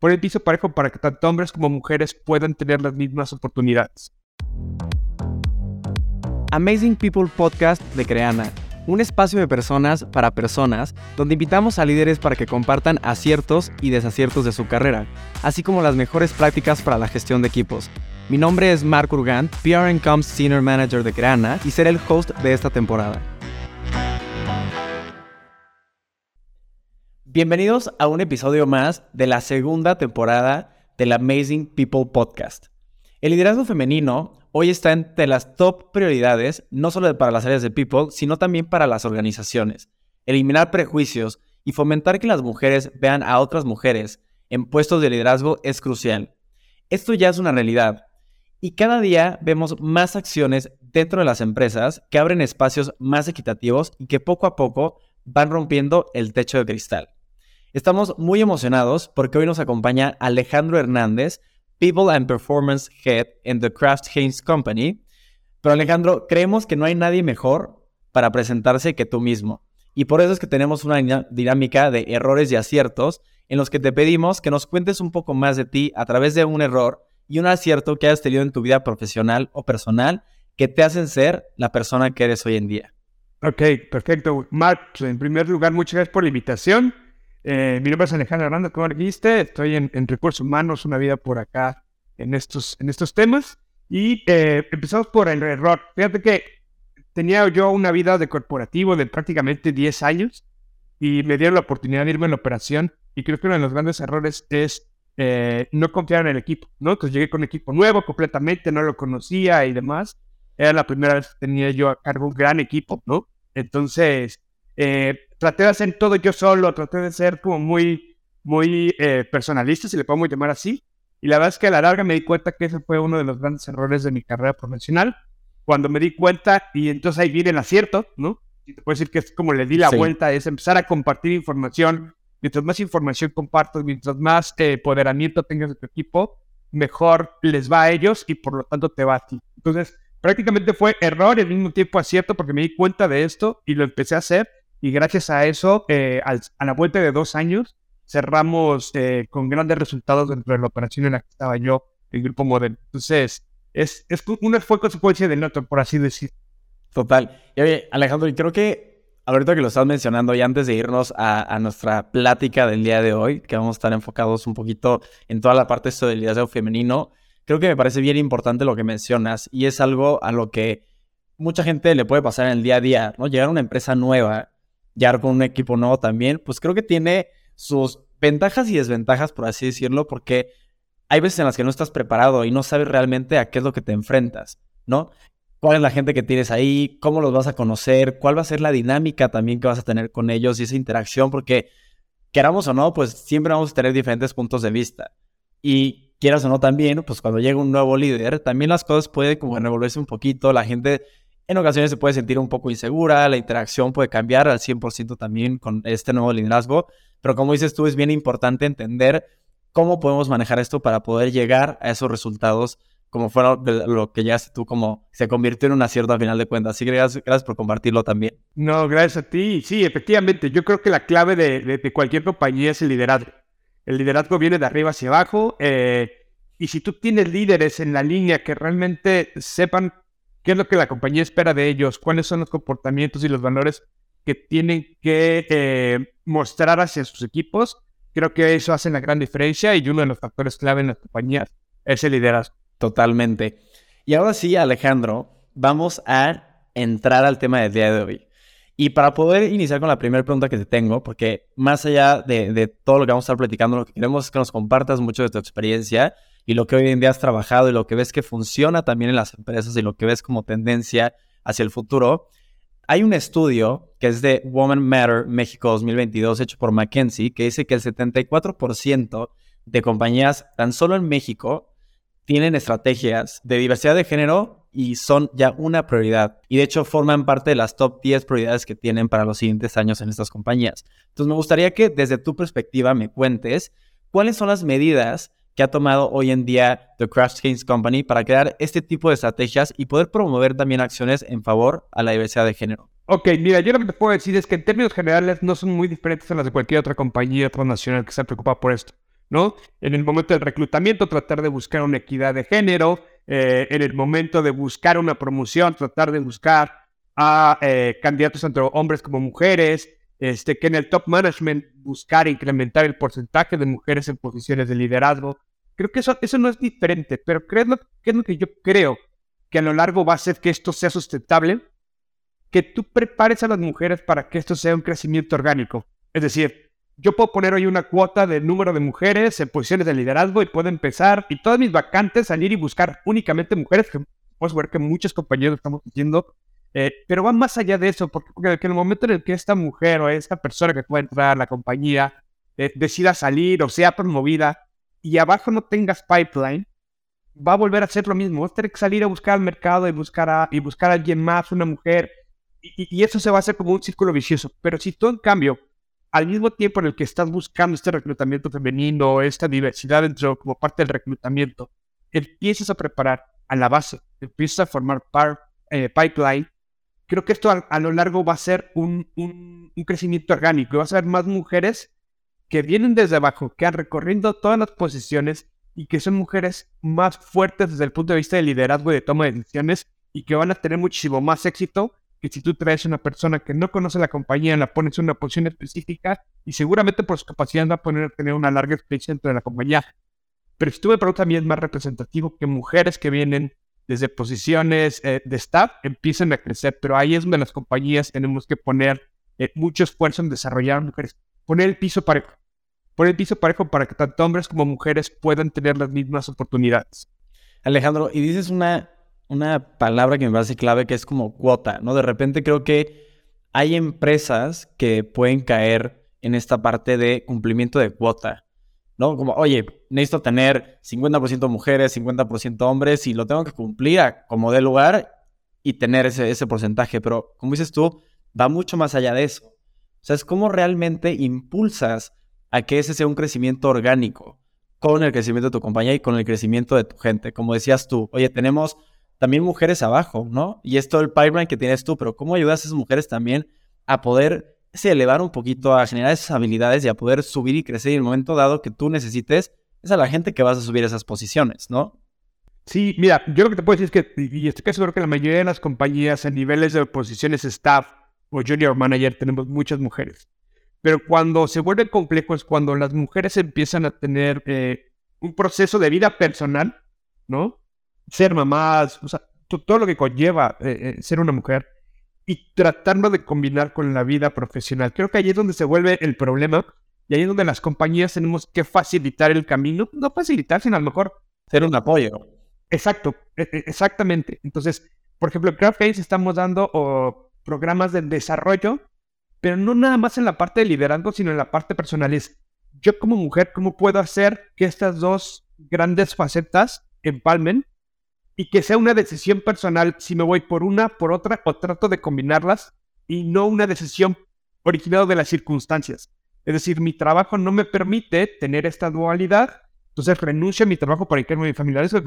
Pon el piso parejo para que tanto hombres como mujeres puedan tener las mismas oportunidades. Amazing People Podcast de Creana, un espacio de personas para personas donde invitamos a líderes para que compartan aciertos y desaciertos de su carrera, así como las mejores prácticas para la gestión de equipos. Mi nombre es Mark Urgant, PR Comms Senior Manager de Creana y seré el host de esta temporada. Bienvenidos a un episodio más de la segunda temporada del Amazing People Podcast. El liderazgo femenino hoy está entre las top prioridades, no solo para las áreas de People, sino también para las organizaciones. Eliminar prejuicios y fomentar que las mujeres vean a otras mujeres en puestos de liderazgo es crucial. Esto ya es una realidad y cada día vemos más acciones dentro de las empresas que abren espacios más equitativos y que poco a poco van rompiendo el techo de cristal. Estamos muy emocionados porque hoy nos acompaña Alejandro Hernández, People and Performance Head en The Kraft Heinz Company. Pero Alejandro, creemos que no hay nadie mejor para presentarse que tú mismo. Y por eso es que tenemos una dinámica de errores y aciertos en los que te pedimos que nos cuentes un poco más de ti a través de un error y un acierto que hayas tenido en tu vida profesional o personal que te hacen ser la persona que eres hoy en día. Ok, perfecto. Mark, en primer lugar, muchas gracias por la invitación. Eh, mi nombre es Alejandro Hernández, como dijiste, estoy en, Recursos Humanos, una vida por acá en estos, en estos temas. Y eh, empezamos por el error. Fíjate que tenía yo una vida de corporativo de prácticamente 10 años y me dieron la oportunidad de irme en la operación. Y creo que uno de los grandes errores es eh, no confiar en el equipo, ¿no? Entonces llegué con un equipo nuevo completamente, no lo conocía y demás. Era la primera vez que tenía yo a cargo un gran equipo, ¿no? Entonces, eh, traté de hacer todo yo solo, traté de ser como muy, muy eh, personalista, si le podemos llamar así. Y la verdad es que a la larga me di cuenta que ese fue uno de los grandes errores de mi carrera profesional. Cuando me di cuenta, y entonces ahí viene el acierto, ¿no? Y te puedo decir que es como le di la vuelta, es empezar a compartir información. Mientras más información comparto, mientras más eh, empoderamiento tengas de tu equipo, mejor les va a ellos y por lo tanto te va a ti. Entonces, prácticamente fue error y al mismo tiempo acierto porque me di cuenta de esto y lo empecé a hacer y gracias a eso, eh, a la vuelta de dos años, cerramos eh, con grandes resultados dentro de la operación en la que estaba yo, el Grupo Model. Entonces, es, es una fue consecuencia del otro, por así decir. Total. Y oye, Alejandro, y creo que ahorita que lo estás mencionando y antes de irnos a, nuestra plática del día de hoy, que vamos a estar enfocados un poquito en toda la parte de del liderazgo femenino, creo que me parece bien importante lo que mencionas y es algo a lo que mucha gente le puede pasar en el día a día, ¿no? Llegar a una empresa nueva ya con un equipo nuevo también, pues creo que tiene sus ventajas y desventajas, por así decirlo, porque hay veces en las que no estás preparado y no sabes realmente a qué es lo que te enfrentas, ¿no? ¿Cuál es la gente que tienes ahí? ¿Cómo los vas a conocer? ¿Cuál va a ser la dinámica también que vas a tener con ellos y esa interacción? Porque queramos o no, pues siempre vamos a tener diferentes puntos de vista. Y quieras o no también, pues cuando llega un nuevo líder, también las cosas pueden como revolverse un poquito, la gente en ocasiones se puede sentir un poco insegura, la interacción puede cambiar al 100% también con este nuevo liderazgo, pero como dices tú, es bien importante entender cómo podemos manejar esto para poder llegar a esos resultados como fueron lo que llegaste tú, como se convirtió en un acierto al final de cuentas. Así que gracias, por compartirlo también. No, gracias a ti. Sí, efectivamente, yo creo que la clave de, cualquier compañía es el liderazgo. El liderazgo viene de arriba hacia abajo. Eh, y si tú tienes líderes en la línea que realmente sepan qué es lo que la compañía espera de ellos, cuáles son los comportamientos y los valores que tienen que eh, mostrar hacia sus equipos. Creo que eso hace la gran diferencia y uno de los factores clave en las compañías es el liderazgo. Totalmente. Y ahora sí, Alejandro, vamos a entrar al tema del día de hoy. Y para poder iniciar con la primera pregunta que te tengo, porque más allá de, de, todo lo que vamos a estar platicando, lo que queremos es que nos compartas mucho de tu experiencia y lo que hoy en día has trabajado y lo que ves que funciona también en las empresas y lo que ves como tendencia hacia el futuro. Hay un estudio que es de Woman Matter México 2022 hecho por McKinsey que dice que el 74% de compañías tan solo en México tienen estrategias de diversidad de género y son ya una prioridad. Y de hecho forman parte de las top 10 prioridades que tienen para los siguientes años en estas compañías. Entonces me gustaría que desde tu perspectiva me cuentes cuáles son las medidas que ha tomado hoy en día The Craft Games Company para crear este tipo de estrategias y poder promover también acciones en favor a la diversidad de género. Ok, mira, yo lo que te puedo decir es que en términos generales no son muy diferentes a las de cualquier otra compañía transnacional que se preocupa por esto. ¿no? En el momento del reclutamiento, tratar de buscar una equidad de género, eh, en el momento de buscar una promoción, tratar de buscar a eh, candidatos tanto hombres como mujeres, este, que en el top management buscar incrementar el porcentaje de mujeres en posiciones de liderazgo. Creo que eso, eso no es diferente, pero ¿qué lo, es lo que yo creo que a lo largo va a hacer que esto sea sustentable? Que tú prepares a las mujeres para que esto sea un crecimiento orgánico. Es decir, yo puedo poner hoy una cuota de número de mujeres en posiciones de liderazgo y puedo empezar y todas mis vacantes salir y buscar únicamente mujeres, que puedes ver que muchos compañeros estamos diciendo, eh, pero va más allá de eso, porque, en el momento en el que esta mujer o esta persona que pueda entrar a la compañía eh, decida salir o sea promovida y abajo no tengas pipeline, va a volver a hacer lo mismo. Vas a tener que salir a buscar al mercado y buscar a, y buscar a alguien más, una mujer, y, y, eso se va a hacer como un círculo vicioso. Pero si tú, en cambio, al mismo tiempo en el que estás buscando este reclutamiento femenino, esta diversidad dentro como parte del reclutamiento, empiezas a preparar a la base, empiezas a formar eh, pipeline, creo que esto a, lo largo va a ser un, un, crecimiento orgánico. Vas a ver más mujeres que vienen desde abajo, que han recorrido todas las posiciones y que son mujeres más fuertes desde el punto de vista de liderazgo y de toma de decisiones y que van a tener muchísimo más éxito que si tú traes a una persona que no conoce la compañía, la pones en una posición específica y seguramente por su capacidad va a poner, tener una larga experiencia dentro de la compañía. Pero si tú me preguntas a es más representativo que mujeres que vienen desde posiciones eh, de staff empiecen a crecer, pero ahí es donde las compañías tenemos que poner eh, mucho esfuerzo en desarrollar mujeres, poner el piso parejo, poner el piso parejo para que tanto hombres como mujeres puedan tener las mismas oportunidades. Alejandro, y dices una una palabra que me parece clave que es como cuota, ¿no? De repente creo que hay empresas que pueden caer en esta parte de cumplimiento de cuota, ¿no? Como, oye, necesito tener 50% mujeres, 50% hombres y lo tengo que cumplir a como de lugar y tener ese, ese porcentaje, pero como dices tú, va mucho más allá de eso. O sea, es cómo realmente impulsas a que ese sea un crecimiento orgánico con el crecimiento de tu compañía y con el crecimiento de tu gente. Como decías tú, oye, tenemos también mujeres abajo, ¿no? Y esto el pipeline que tienes tú, pero ¿cómo ayudas a esas mujeres también a poder se elevar un poquito, a generar esas habilidades y a poder subir y crecer y en el momento dado que tú necesites, es a la gente que vas a subir esas posiciones, ¿no? Sí, mira, yo lo que te puedo decir es que, y estoy casi seguro que la mayoría de las compañías en niveles de posiciones staff o junior manager tenemos muchas mujeres. Pero cuando se vuelve complejo es cuando las mujeres empiezan a tener eh, un proceso de vida personal, ¿no? ser mamás, o sea, todo lo que conlleva eh, eh, ser una mujer y tratando de combinar con la vida profesional. Creo que ahí es donde se vuelve el problema y ahí es donde las compañías tenemos que facilitar el camino, no facilitar, sino a lo mejor ser un apoyo. Exacto, e, e, exactamente. Entonces, por ejemplo, en CraftFace estamos dando programas de desarrollo, pero no nada más en la parte de liderazgo, sino en la parte personal. Es yo como mujer, ¿cómo puedo hacer que estas dos grandes facetas empalmen y que sea una decisión personal si me voy por una, por otra, o trato de combinarlas y no una decisión originada de las circunstancias. Es decir, mi trabajo no me permite tener esta dualidad, entonces renuncio a mi trabajo para ir a mi familia. Eso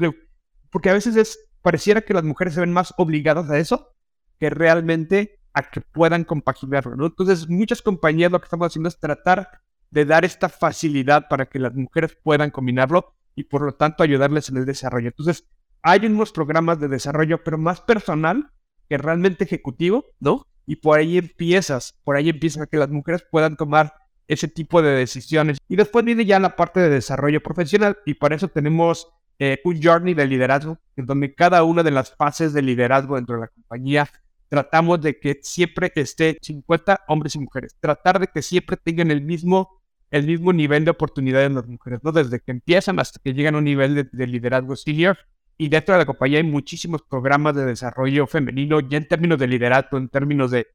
porque a veces es, pareciera que las mujeres se ven más obligadas a eso que realmente a que puedan compaginarlo. ¿no? Entonces, muchas compañías lo que estamos haciendo es tratar de dar esta facilidad para que las mujeres puedan combinarlo y por lo tanto ayudarles en el desarrollo. Entonces, hay unos programas de desarrollo, pero más personal que realmente ejecutivo, ¿no? Y por ahí empiezas, por ahí empiezas a que las mujeres puedan tomar ese tipo de decisiones. Y después viene ya la parte de desarrollo profesional y para eso tenemos eh, un journey de liderazgo, en donde cada una de las fases de liderazgo dentro de la compañía tratamos de que siempre esté 50 hombres y mujeres, tratar de que siempre tengan el mismo, el mismo nivel de oportunidades las mujeres, ¿no? Desde que empiezan hasta que llegan a un nivel de, de liderazgo senior y dentro de la compañía hay muchísimos programas de desarrollo femenino, ya en términos de liderazgo, en términos de,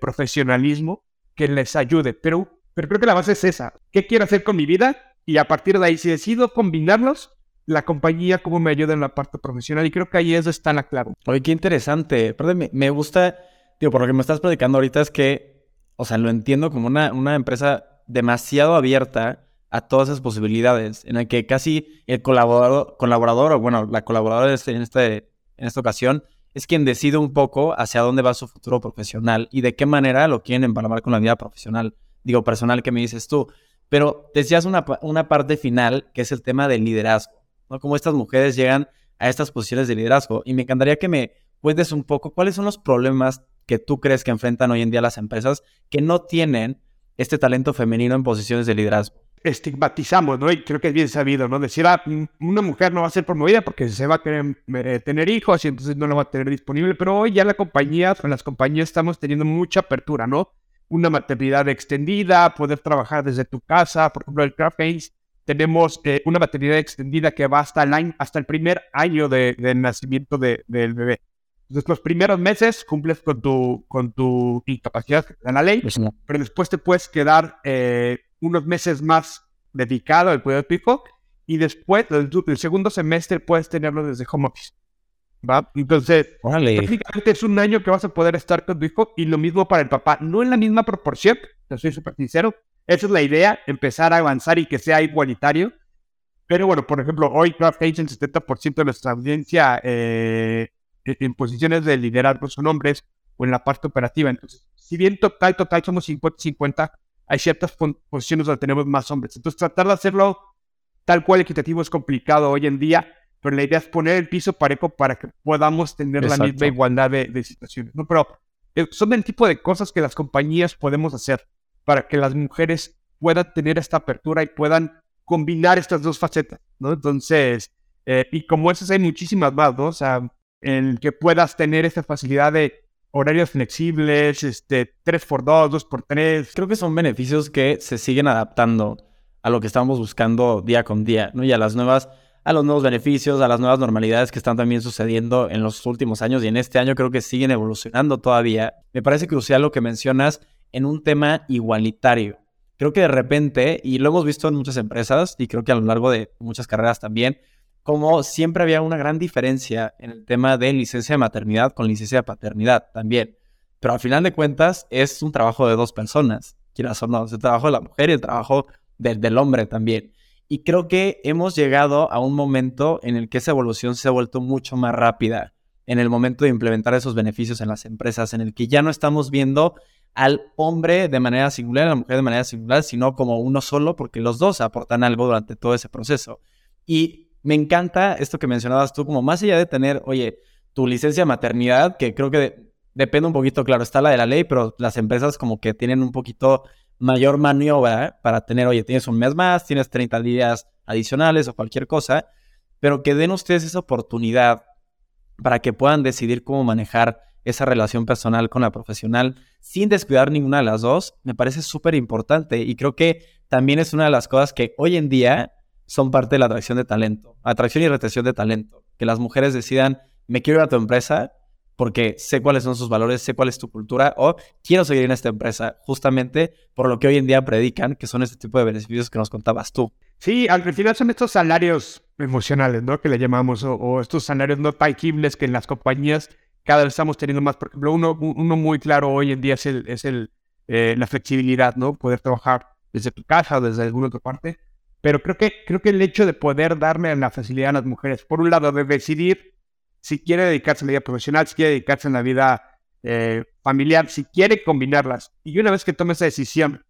profesionalismo, que les ayude. Pero, pero creo que la base es esa. ¿Qué quiero hacer con mi vida? Y a partir de ahí, si decido combinarlos, la compañía cómo me ayuda en la parte profesional. Y creo que ahí eso está la clave. Oye, qué interesante. Perdón, me, gusta, digo, por lo que me estás predicando ahorita es que, o sea, lo entiendo como una, una empresa demasiado abierta a todas esas posibilidades, en el que casi el colaborador, colaborador o bueno, la colaboradora en, este, en esta ocasión es quien decide un poco hacia dónde va su futuro profesional y de qué manera lo quieren empalmar con la vida profesional, digo, personal, que me dices tú. pero decías una, una parte final que es el tema del liderazgo, ¿no? Cómo estas mujeres llegan a estas posiciones de liderazgo. Y me encantaría que me cuentes un poco cuáles son los problemas que tú crees que enfrentan hoy en día las empresas que no tienen este talento femenino en posiciones de liderazgo. Estigmatizamos, ¿no? Y creo que es bien sabido, ¿no? Decir, ah, una mujer no va a ser promovida porque se va a querer eh, tener hijos y entonces no la va a tener disponible. Pero hoy ya la compañía, con las compañías estamos teniendo mucha apertura, ¿no? Una maternidad extendida, poder trabajar desde tu casa. Por ejemplo, el Craft tenemos eh, una maternidad extendida que va hasta el, año, hasta el primer año de, nacimiento del bebé. Entonces, los primeros meses cumples con tu, con tu incapacidad que la ley, pero después te puedes quedar eh, unos meses más dedicado al cuidado de tu hijo y después, el, el, segundo semestre, puedes tenerlo desde home office. ¿va? Entonces, prácticamente es un año que vas a poder estar con tu hijo y lo mismo para el papá. No en la misma proporción, te soy súper sincero. Esa es la idea, empezar a avanzar y que sea igualitario. Pero bueno, por ejemplo, hoy Craft el 70% de nuestra audiencia eh, e-, en posiciones de liderazgo son hombres o en la parte operativa. Entonces, si bien total, total somos 50-50, hay ciertas posiciones donde tenemos más hombres. Entonces, tratar de hacerlo tal cual equitativo es complicado hoy en día, pero la idea es poner el piso parejo para que podamos tener la misma igualdad de, situaciones. ¿no? Pero eh, son el tipo de cosas que las compañías podemos hacer para que las mujeres puedan tener esta apertura y puedan combinar estas dos facetas, ¿no? Entonces, eh, y como esas hay muchísimas más, ¿no? O sea, en que puedas tener esta facilidad de horarios flexibles, este, 3x2, 2x3. Creo que son beneficios que se siguen adaptando a lo que estamos buscando día con día, ¿no? Y a las nuevas, a los nuevos beneficios, a las nuevas normalidades que están también sucediendo en los últimos años y en este año creo que siguen evolucionando todavía. Me parece crucial lo que mencionas en un tema igualitario. Creo que de repente, y lo hemos visto en muchas empresas y creo que a lo largo de muchas carreras también, como siempre había una gran diferencia en el tema de licencia de maternidad con licencia de paternidad también. Pero al final de cuentas es un trabajo de dos personas, quieras o no, es el trabajo de la mujer y el trabajo del hombre también. Y creo que hemos llegado a un momento en el que esa evolución se ha vuelto mucho más rápida, en el momento de implementar esos beneficios en las empresas, en el que ya no estamos viendo al hombre de manera singular, a la mujer de manera singular, sino como uno solo, porque los dos aportan algo durante todo ese proceso. Y me encanta esto que mencionabas tú, como más allá de tener, oye, tu licencia de maternidad, que creo que depende un poquito, claro, está la de la ley, pero las empresas como que tienen un poquito mayor maniobra para tener, oye, tienes un mes más, tienes 30 días adicionales o cualquier cosa, pero que den ustedes esa oportunidad para que puedan decidir cómo manejar esa relación personal con la profesional sin descuidar ninguna de las dos, me parece súper importante y creo que también es una de las cosas que hoy en día son parte de la atracción de talento, atracción y retención de talento. Que las mujeres decidan, me quiero ir a tu empresa porque sé cuáles son sus valores, sé cuál es tu cultura o quiero seguir en esta empresa justamente por lo que hoy en día predican, que son este tipo de beneficios que nos contabas tú. Sí, al final son estos salarios emocionales, ¿no? Que le llamamos, o, estos salarios no tangibles que en las compañías cada vez estamos teniendo más. Por ejemplo, uno, uno muy claro hoy en día es, el, es el, eh, la flexibilidad, ¿no? Poder trabajar desde tu casa o desde alguna otra parte. Pero creo que, creo que el hecho de poder darme la facilidad a las mujeres, por un lado, de decidir si quiere dedicarse a la vida profesional, si quiere dedicarse a la vida eh, familiar, si quiere combinarlas, y una vez que tome esa decisión,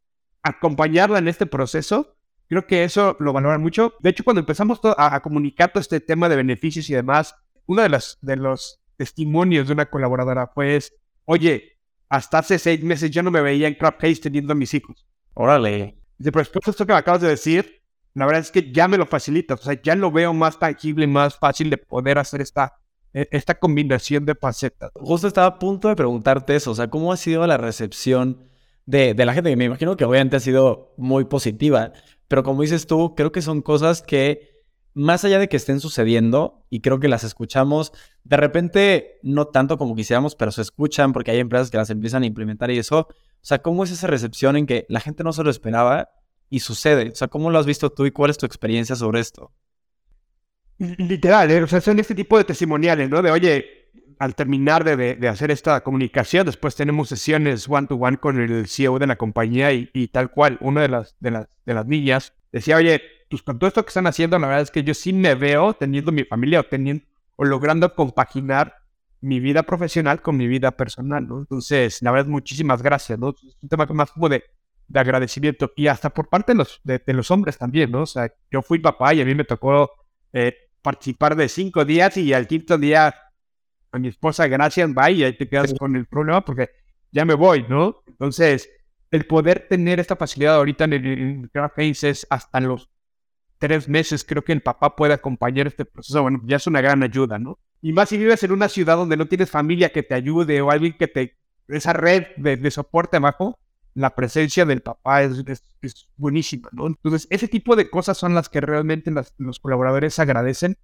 acompañarla en este proceso, creo que eso lo valoran mucho. De hecho, cuando empezamos a, comunicar todo este tema de beneficios y demás, uno de los, de los testimonios de una colaboradora fue, oye, hasta hace seis meses yo no me veía en Crop Case teniendo a mis hijos. Órale. Dice, pero después de esto que me acabas de decir, la verdad es que ya me lo facilita, o sea, ya lo veo más tangible, más fácil de poder hacer esta, e, esta combinación de facetas. Justo estaba a punto de preguntarte eso, o sea, ¿cómo ha sido la recepción de, de la gente? Me imagino que obviamente ha sido muy positiva, pero como dices tú, creo que son cosas que más allá de que estén sucediendo, y creo que las escuchamos, de repente no tanto como quisiéramos, pero se escuchan porque hay empresas que las empiezan a implementar y eso, o sea, ¿cómo es esa recepción en que la gente no se lo esperaba y sucede. O sea, ¿cómo lo has visto tú y cuál es tu experiencia sobre esto? Literal, ¿eh? o sea, son este tipo de testimoniales, ¿no? De, oye, al terminar de, hacer esta comunicación, después tenemos sesiones one-to-one con el CEO de la compañía y, tal cual, una de las, de, las, de las niñas decía, oye, pues con todo esto que están haciendo, la verdad es que yo sí me veo teniendo mi familia o, teniendo, o logrando compaginar mi vida profesional con mi vida personal, ¿no? Entonces, la verdad, muchísimas gracias, ¿no? Es un tema más como de de agradecimiento y hasta por parte de los, de, los hombres también, ¿no? O sea, yo fui papá y a mí me tocó eh, participar de cinco días y al quinto día a mi esposa, gracias, bye, y ahí te quedas con el problema porque ya me voy, ¿no? Entonces, el poder tener esta facilidad ahorita en el Face es hasta los tres meses, creo que el papá puede acompañar este proceso, bueno, ya es una gran ayuda, ¿no? Y más si vives en una ciudad donde no tienes familia que te ayude o alguien que te, esa red de, soporte abajo, la presencia del papá es, es, buenísima, ¿no? Entonces, ese tipo de cosas son las que realmente los colaboradores agradecen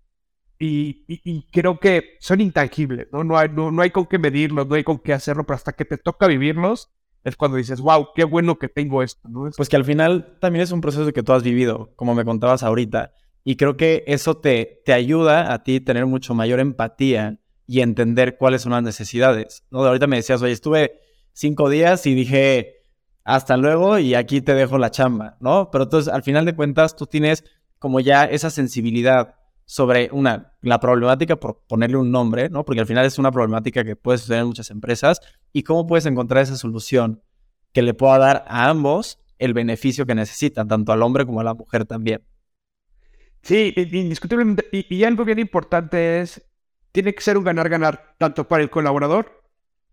y, y, creo que son intangibles, ¿no? No hay, no, no hay con qué medirlos, no hay con qué hacerlo, pero hasta que te toca vivirlos, es cuando dices, wow, qué bueno que tengo esto, ¿no? Pues que al final también es un proceso que tú has vivido, como me contabas ahorita, y creo que eso te, te ayuda a ti tener mucho mayor empatía y entender cuáles son las necesidades, ¿no? Ahorita me decías, oye, estuve cinco días y dije, hasta luego y aquí te dejo la chamba, ¿no? Pero entonces, al final de cuentas, tú tienes como ya esa sensibilidad sobre una, la problemática, por ponerle un nombre, ¿no? Porque al final es una problemática que puede suceder en muchas empresas y cómo puedes encontrar esa solución que le pueda dar a ambos el beneficio que necesitan, tanto al hombre como a la mujer también. Sí, indiscutiblemente. Y, algo bien importante es, tiene que ser un ganar-ganar, tanto para el colaborador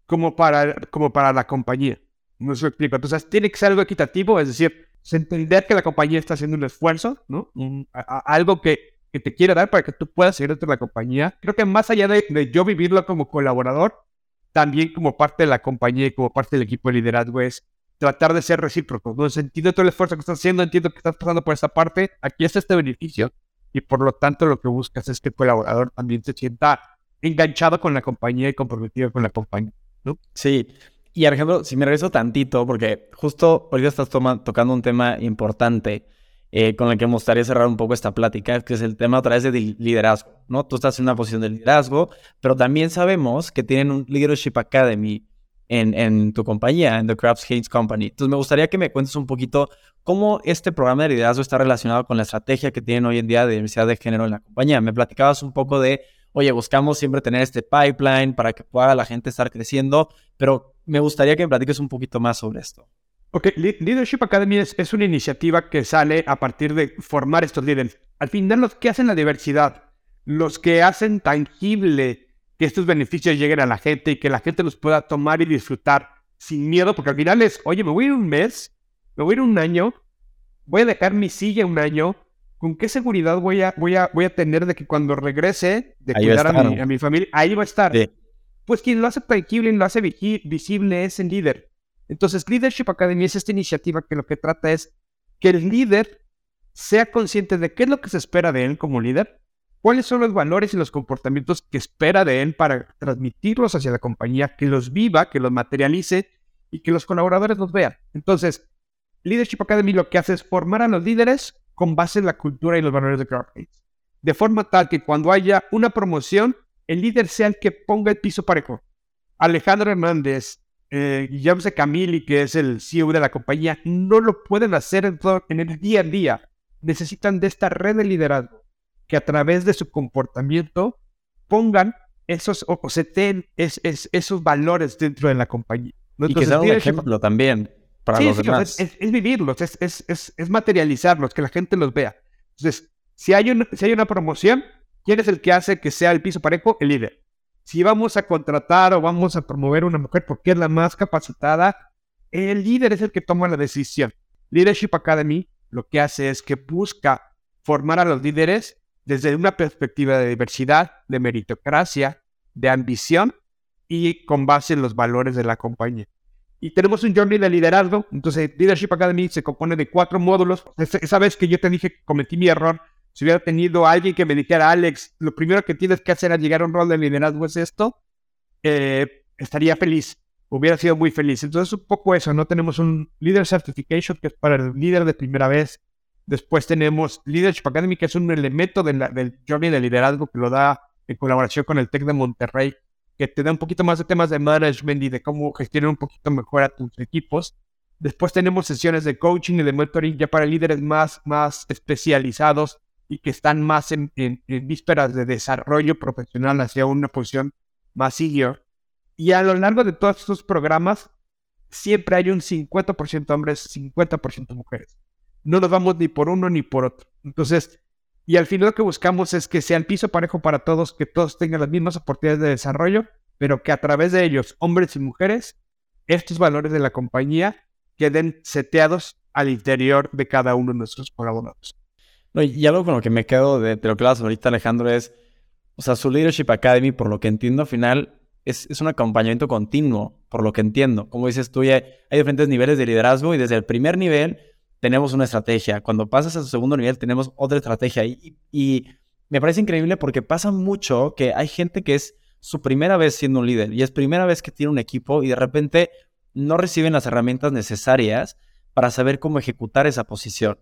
como para, como para la compañía. No se explico. Entonces, tiene que ser algo equitativo, es decir, entender que la compañía está haciendo un esfuerzo, ¿no? algo que que te quiere dar para que tú puedas seguir dentro de la compañía. Creo que más allá de, yo vivirlo como colaborador, también como parte de la compañía y como parte del equipo de liderazgo es tratar de ser recíproco. ¿no? Entiendo todo el esfuerzo que estás haciendo, entiendo que estás pasando por esta parte, aquí está este beneficio y por lo tanto lo que buscas es que el colaborador también se sienta enganchado con la compañía y comprometido con la compañía. ¿no? Sí, y Alejandro, si me regreso tantito, porque justo ahorita estás tocando un tema importante eh, con el que me gustaría cerrar un poco esta plática, que es el tema a través de liderazgo, ¿no? Tú estás en una posición de liderazgo, pero también sabemos que tienen un Leadership Academy en, en tu compañía, en The Crafts Haynes Company. Entonces, me gustaría que me cuentes un poquito cómo este programa de liderazgo está relacionado con la estrategia que tienen hoy en día de diversidad de género en la compañía. Me platicabas un poco de, oye, buscamos siempre tener este pipeline para que pueda la gente estar creciendo, pero me gustaría que me platiques un poquito más sobre esto. Ok, Leadership Academy es, una iniciativa que sale a partir de formar estos líderes. Al final, los que hacen la diversidad, los que hacen tangible que estos beneficios lleguen a la gente y que la gente los pueda tomar y disfrutar sin miedo, porque al final es, oye, me voy a ir un mes, me voy a ir un año, voy a dejar mi silla un año, ¿con qué seguridad voy a, voy a, voy a tener de que cuando regrese, de cuidar a mi, a mi, familia, ahí va a estar? Pues quien lo hace tangible y lo hace visible es el líder. Entonces, Leadership Academy es esta iniciativa que lo que trata es que el líder sea consciente de qué es lo que se espera de él como líder, cuáles son los valores y los comportamientos que espera de él para transmitirlos hacia la compañía, que los viva, que los materialice y que los colaboradores los vean. Entonces, Leadership Academy lo que hace es formar a los líderes con base en la cultura y los valores de CrowdHates. De forma tal que cuando haya una promoción, el líder sea el que ponga el piso parejo. Alejandro Hernández, eh, Guillermo Camili, que es el CEO de la compañía, no lo pueden hacer en, en el día a día. Necesitan de esta red de liderazgo que a través de su comportamiento pongan esos o se ten esos valores dentro de la compañía. y que sea un ejemplo también para los demás. es, vivirlos, es, es, materializarlos, que la gente los vea. Entonces, si hay, si hay una promoción, ¿quién es el que hace que sea el piso parejo? El líder si vamos a contratar o vamos a promover una mujer porque es la más capacitada, el líder es el que toma la decisión. Leadership Academy lo que hace es que busca formar a los líderes desde una perspectiva de diversidad, de meritocracia, de ambición y con base en los valores de la compañía. Y tenemos un journey de liderazgo. Entonces, Leadership Academy se compone de cuatro módulos. Esa vez que yo te dije que cometí mi error, si hubiera tenido alguien que me dijera, Alex, lo primero que tienes que hacer al llegar a un rol de liderazgo es esto, eh, estaría feliz, hubiera sido muy feliz. Entonces, un poco eso, ¿no? Tenemos un Leader Certification que es para el líder de primera vez. Después tenemos Leadership Academy, que es un elemento del Journey de Liderazgo que lo da en colaboración con el TEC de Monterrey, que te da un poquito más de temas de management y de cómo gestionar un poquito mejor a tus equipos. Después tenemos sesiones de coaching y de mentoring ya para líderes más, más especializados y que están más en, vísperas de desarrollo profesional hacia una posición más senior. Y a lo largo de todos estos programas, siempre hay un 50% hombres, 50% mujeres. No nos vamos ni por uno ni por otro. Entonces, y al final lo que buscamos es que sea el piso parejo para todos, que todos tengan las mismas oportunidades de desarrollo, pero que a través de ellos, hombres y mujeres, estos valores de la compañía queden seteados al interior de cada uno de nuestros colaboradores. Y algo con lo que me quedo de, de lo que hablas ahorita, Alejandro, es, o sea, su Leadership Academy, por lo que entiendo al final, es, es, un acompañamiento continuo, por lo que entiendo. Como dices tú, hay, diferentes niveles de liderazgo y desde el primer nivel tenemos una estrategia. Cuando pasas a su segundo nivel tenemos otra estrategia. Y, y me parece increíble porque pasa mucho que hay gente que es su primera vez siendo un líder y es primera vez que tiene un equipo y de repente no reciben las herramientas necesarias para saber cómo ejecutar esa posición.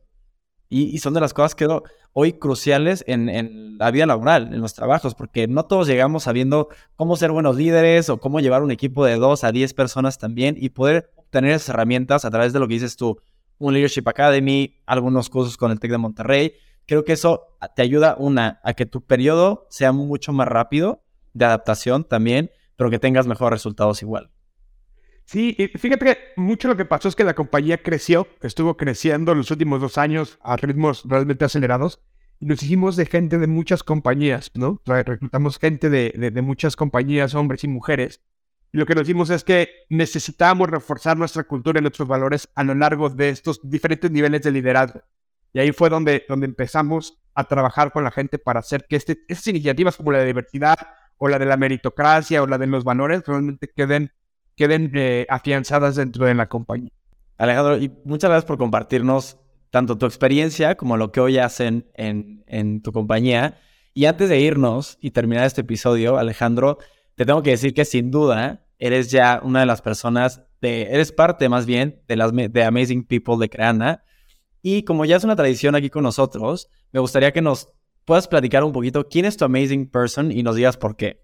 Y, son de las cosas que hoy cruciales en, la vida laboral, en los trabajos, porque no todos llegamos sabiendo cómo ser buenos líderes o cómo llevar un equipo de dos a diez personas también y poder obtener esas herramientas a través de lo que dices tú, un Leadership Academy, algunos cursos con el TEC de Monterrey. Creo que eso te ayuda, una, a que tu periodo sea mucho más rápido de adaptación también, pero que tengas mejores resultados igual. Sí, fíjate que mucho lo que pasó es que la compañía creció, estuvo creciendo en los últimos dos años a ritmos realmente acelerados. Y nos hicimos de gente de muchas compañías, ¿no? reclutamos gente de, de, muchas compañías, hombres y mujeres. Y lo que nos dimos es que necesitábamos reforzar nuestra cultura y nuestros valores a lo largo de estos diferentes niveles de liderazgo. Y ahí fue donde, donde empezamos a trabajar con la gente para hacer que este, estas iniciativas como la de diversidad o la de la meritocracia o la de los valores realmente queden queden eh, afianzadas dentro de la compañía. Alejandro, y muchas gracias por compartirnos tanto tu experiencia como lo que hoy hacen en, en tu compañía. Y antes de irnos y terminar este episodio, Alejandro, te tengo que decir que sin duda eres ya una de las personas, de, eres parte más bien de las de Amazing People de Creana. Y como ya es una tradición aquí con nosotros, me gustaría que nos puedas platicar un poquito quién es tu Amazing Person y nos digas por qué.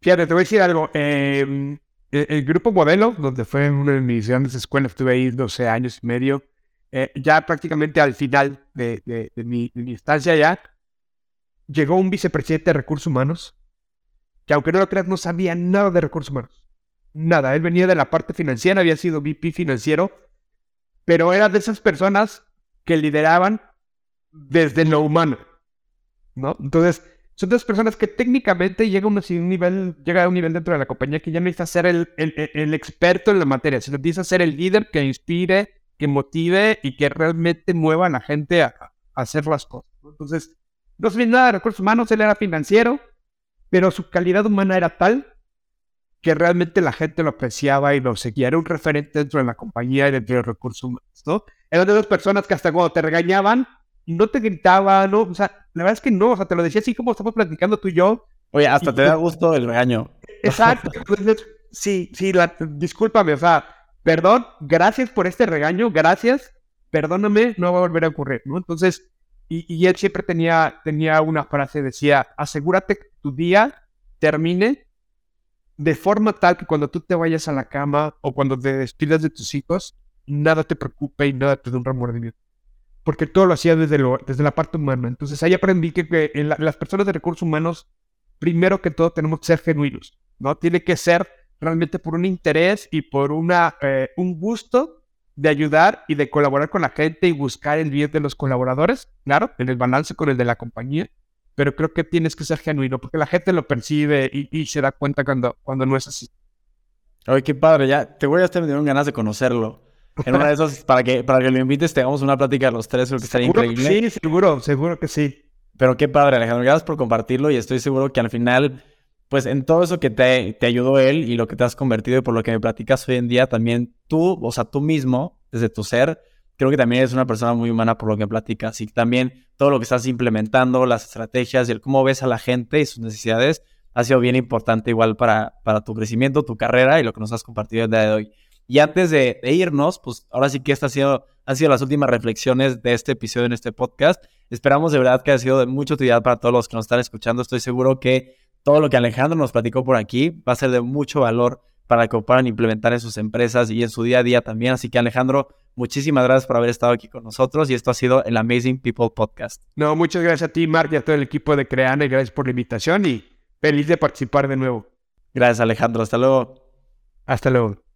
Fíjate, te voy a decir algo. Eh, eh, el, grupo Modelo, donde fue una de mis grandes escuelas, estuve ahí 12 años y medio, eh, ya prácticamente al final de, mi, estancia ya, llegó un vicepresidente de recursos humanos, que aunque no lo creas, no sabía nada de recursos humanos. Nada, él venía de la parte financiera, había sido VP financiero, pero era de esas personas que lideraban desde lo humano, ¿no? Entonces, son dos personas que técnicamente llega a un nivel, llega a un nivel dentro de la compañía que ya no necesita ser el, el, experto en la materia, sino necesita ser el líder que inspire, que motive y que realmente mueva a la gente a, hacer las cosas. Entonces, no sabía nada de recursos humanos, él era financiero, pero su calidad humana era tal que realmente la gente lo apreciaba y lo seguía. Era un referente dentro de la compañía y dentro de los recursos humanos, ¿no? Era de las personas que hasta cuando te regañaban, no te gritaba, no, o sea, la verdad es que no, o sea, te lo decía así como estamos platicando tú y yo. Oye, hasta te da gusto el regaño. Exacto. sí, sí, la, discúlpame, o sea, perdón, gracias por este regaño, gracias, perdóname, no va a volver a ocurrir, ¿no? Entonces, y, y él siempre tenía, tenía una frase, decía, asegúrate que tu día termine de forma tal que cuando tú te vayas a la cama o cuando te despidas de tus hijos, nada te preocupe y nada te dé un remordimiento porque todo lo hacía desde, lo, desde la parte humana. Entonces ahí aprendí que, las personas de recursos humanos, primero que todo tenemos que ser genuinos, ¿no? Tiene que ser realmente por un interés y por una, eh, un gusto de ayudar y de colaborar con la gente y buscar el bien de los colaboradores, claro, en el balance con el de la compañía, pero creo que tienes que ser genuino porque la gente lo percibe y, se da cuenta cuando, cuando no es así. Ay, qué padre, ya te voy a estar ganas de conocerlo. En una de esas, para que, para que lo invites, tengamos una plática de los tres, creo que estaría increíble. Sí, seguro, seguro que sí. Pero qué padre, Alejandro. Gracias por compartirlo y estoy seguro que al final, pues en todo eso que te, te ayudó él y lo que te has convertido y por lo que me platicas hoy en día, también tú, o sea, tú mismo, desde tu ser, creo que también eres una persona muy humana por lo que platicas y también todo lo que estás implementando, las estrategias y el cómo ves a la gente y sus necesidades ha sido bien importante igual para, para tu crecimiento, tu carrera y lo que nos has compartido el día de hoy. Y antes de, irnos, pues ahora sí que estas han sido, han sido las últimas reflexiones de este episodio en este podcast. Esperamos de verdad que haya sido de mucha utilidad para todos los que nos están escuchando. Estoy seguro que todo lo que Alejandro nos platicó por aquí va a ser de mucho valor para que puedan implementar en sus empresas y en su día a día también. Así que Alejandro, muchísimas gracias por haber estado aquí con nosotros y esto ha sido el Amazing People Podcast. No, muchas gracias a ti, Mark, y a todo el equipo de Creana y gracias por la invitación y feliz de participar de nuevo. Gracias, Alejandro. Hasta luego. Hasta luego.